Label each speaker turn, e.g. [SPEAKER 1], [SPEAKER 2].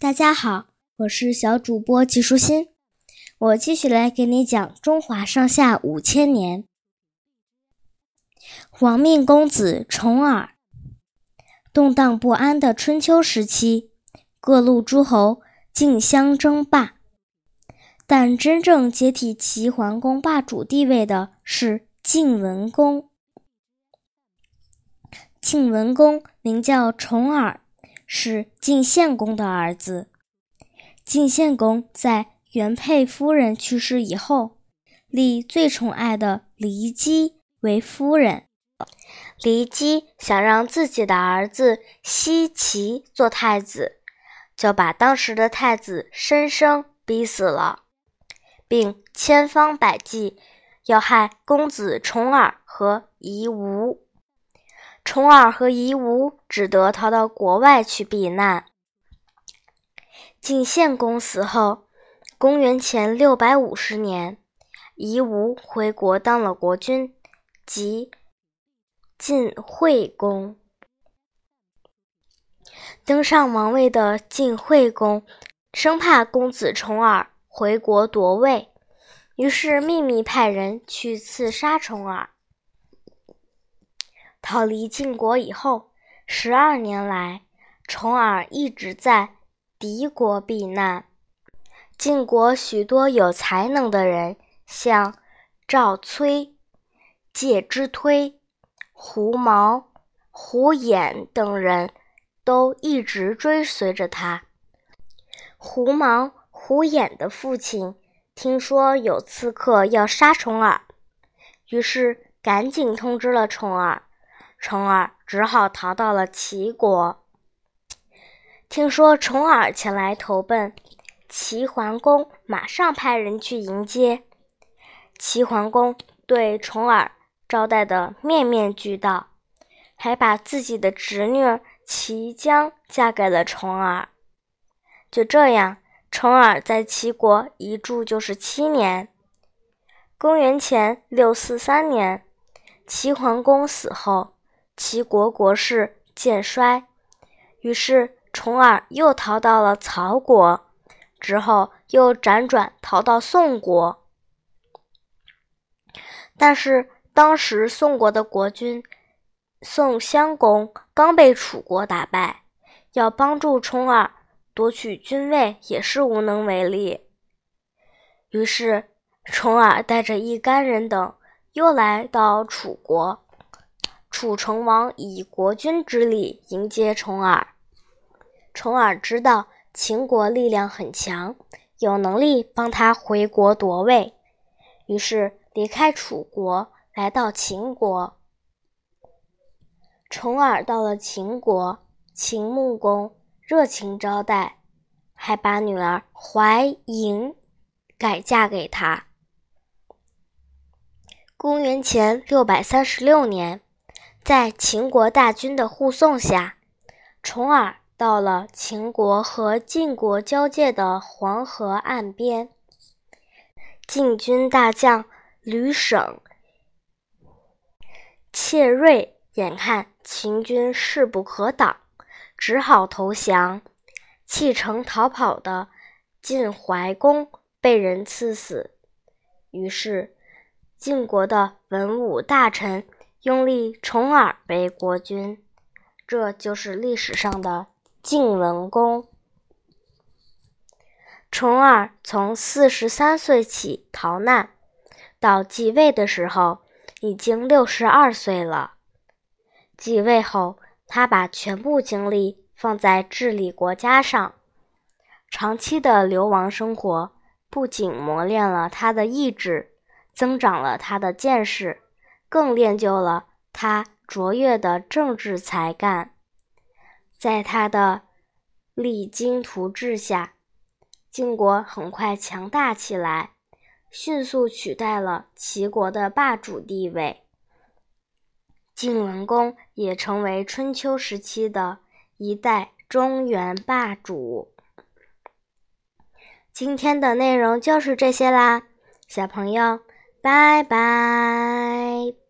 [SPEAKER 1] 大家好，我是小主播季舒心，我继续来给你讲中华上下五千年。亡命公子重耳。动荡不安的春秋时期，各路诸侯竞相争霸，但真正接替齐桓公霸主地位的是晋文公。晋文公名叫重耳。是晋献公的儿子。晋献公在原配夫人去世以后，立最宠爱的骊姬为夫人。骊姬想让自己的儿子奚齐做太子，就把当时的太子申生逼死了，并千方百计要害公子重耳和夷吾。重耳和夷吾只得逃到国外去避难。晋献公死后，公元前六百五十年，夷吾回国当了国君，即晋惠公。登上王位的晋惠公生怕公子重耳回国夺位，于是秘密派人去刺杀重耳。逃离晋国以后，十二年来，重耳一直在敌国避难。晋国许多有才能的人，像赵崔、介之推、胡毛、胡衍等人，都一直追随着他。胡毛、胡衍的父亲听说有刺客要杀重耳，于是赶紧通知了重耳。重耳只好逃到了齐国。听说重耳前来投奔，齐桓公马上派人去迎接。齐桓公对重耳招待的面面俱到，还把自己的侄女齐姜嫁给了重耳。就这样，重耳在齐国一住就是七年。公元前六四三年，齐桓公死后。齐国国势渐衰，于是重耳又逃到了曹国，之后又辗转逃到宋国。但是当时宋国的国君宋襄公刚被楚国打败，要帮助重耳夺取君位也是无能为力。于是重耳带着一干人等又来到楚国。楚成王以国君之礼迎接重耳。重耳知道秦国力量很强，有能力帮他回国夺位，于是离开楚国，来到秦国。重耳到了秦国，秦穆公热情招待，还把女儿怀嬴改嫁给他。公元前六百三十六年。在秦国大军的护送下，重耳到了秦国和晋国交界的黄河岸边。晋军大将吕省、窃锐眼看秦军势不可挡，只好投降。弃城逃跑的晋怀公被人刺死，于是晋国的文武大臣。拥立重耳为国君，这就是历史上的晋文公。重耳从四十三岁起逃难，到继位的时候已经六十二岁了。继位后，他把全部精力放在治理国家上。长期的流亡生活不仅磨练了他的意志，增长了他的见识。更练就了他卓越的政治才干，在他的励精图治下，晋国很快强大起来，迅速取代了齐国的霸主地位。晋文公也成为春秋时期的一代中原霸主。今天的内容就是这些啦，小朋友。拜拜。